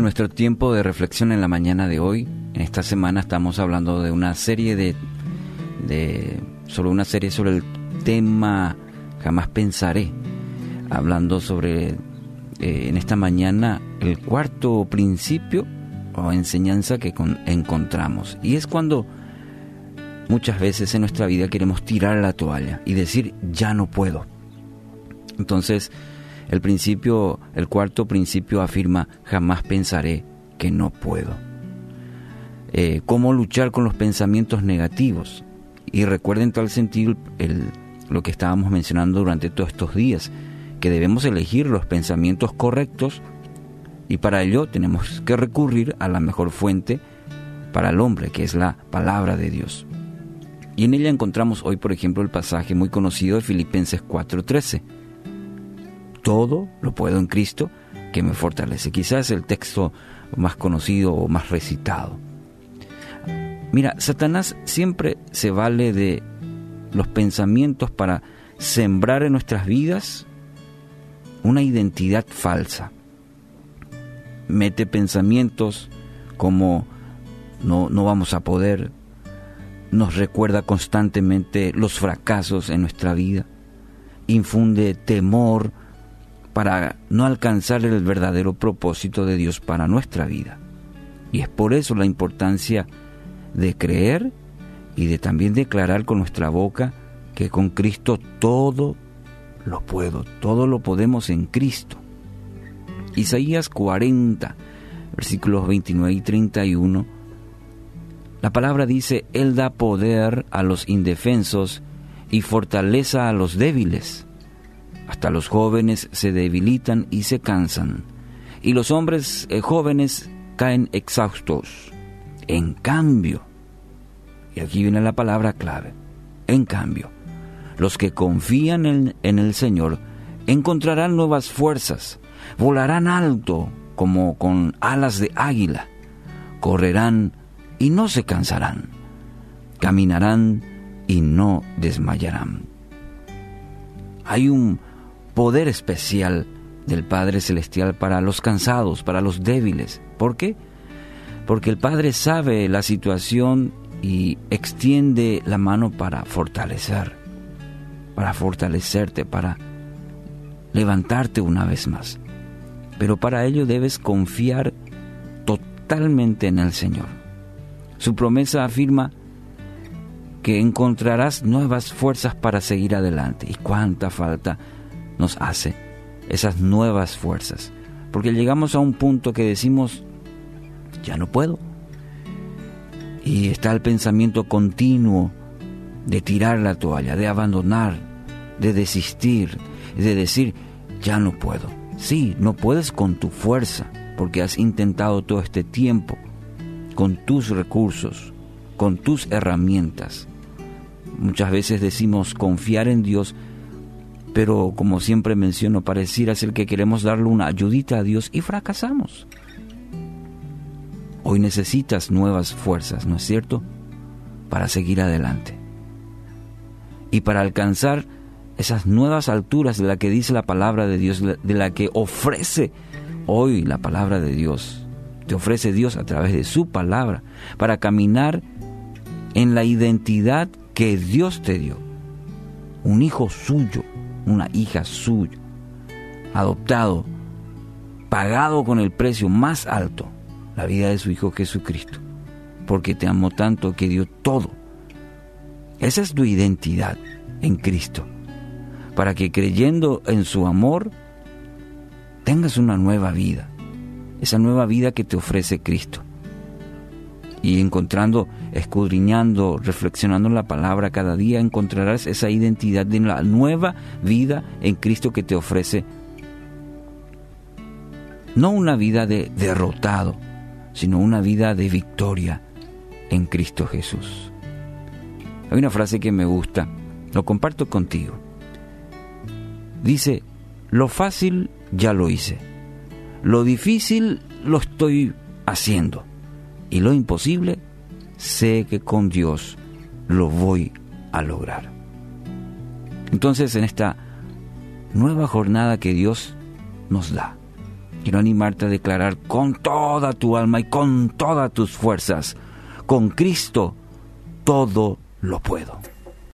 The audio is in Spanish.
En nuestro tiempo de reflexión en la mañana de hoy, en esta semana estamos hablando de una serie de, de sobre una serie sobre el tema jamás pensaré, hablando sobre eh, en esta mañana el cuarto principio o enseñanza que encontramos. Y es cuando muchas veces en nuestra vida queremos tirar la toalla y decir ya no puedo. Entonces el principio, el cuarto principio afirma, jamás pensaré que no puedo. Eh, ¿Cómo luchar con los pensamientos negativos? Y recuerden tal sentido el, lo que estábamos mencionando durante todos estos días, que debemos elegir los pensamientos correctos y para ello tenemos que recurrir a la mejor fuente para el hombre, que es la palabra de Dios. Y en ella encontramos hoy, por ejemplo, el pasaje muy conocido de Filipenses 4:13 todo lo puedo en Cristo que me fortalece. Quizás el texto más conocido o más recitado. Mira, Satanás siempre se vale de los pensamientos para sembrar en nuestras vidas una identidad falsa. Mete pensamientos como no, no vamos a poder, nos recuerda constantemente los fracasos en nuestra vida, infunde temor, para no alcanzar el verdadero propósito de Dios para nuestra vida. Y es por eso la importancia de creer y de también declarar con nuestra boca que con Cristo todo lo puedo, todo lo podemos en Cristo. Isaías 40, versículos 29 y 31, la palabra dice, Él da poder a los indefensos y fortaleza a los débiles. Hasta los jóvenes se debilitan y se cansan, y los hombres eh, jóvenes caen exhaustos. En cambio, y aquí viene la palabra clave, en cambio, los que confían en, en el Señor encontrarán nuevas fuerzas, volarán alto como con alas de águila, correrán y no se cansarán, caminarán y no desmayarán. Hay un poder especial del Padre Celestial para los cansados, para los débiles. ¿Por qué? Porque el Padre sabe la situación y extiende la mano para fortalecer, para fortalecerte, para levantarte una vez más. Pero para ello debes confiar totalmente en el Señor. Su promesa afirma que encontrarás nuevas fuerzas para seguir adelante. ¿Y cuánta falta nos hace esas nuevas fuerzas. Porque llegamos a un punto que decimos, ya no puedo. Y está el pensamiento continuo de tirar la toalla, de abandonar, de desistir, de decir, ya no puedo. Sí, no puedes con tu fuerza, porque has intentado todo este tiempo, con tus recursos, con tus herramientas. Muchas veces decimos confiar en Dios, pero como siempre menciono, pareciera ser que queremos darle una ayudita a Dios y fracasamos. Hoy necesitas nuevas fuerzas, ¿no es cierto? Para seguir adelante. Y para alcanzar esas nuevas alturas de la que dice la palabra de Dios, de la que ofrece hoy la palabra de Dios. Te ofrece Dios a través de su palabra para caminar en la identidad que Dios te dio. Un hijo suyo, una hija suya, adoptado, pagado con el precio más alto, la vida de su Hijo Jesucristo, porque te amó tanto que dio todo. Esa es tu identidad en Cristo, para que creyendo en su amor, tengas una nueva vida, esa nueva vida que te ofrece Cristo y encontrando, escudriñando, reflexionando en la palabra cada día, encontrarás esa identidad de la nueva vida en Cristo que te ofrece. No una vida de derrotado, sino una vida de victoria en Cristo Jesús. Hay una frase que me gusta, lo comparto contigo. Dice, lo fácil ya lo hice, lo difícil lo estoy haciendo y lo imposible, sé que con Dios lo voy a lograr. Entonces en esta nueva jornada que Dios nos da, Quiero animarte a declarar con toda tu alma y con todas tus fuerzas, con Cristo todo lo puedo.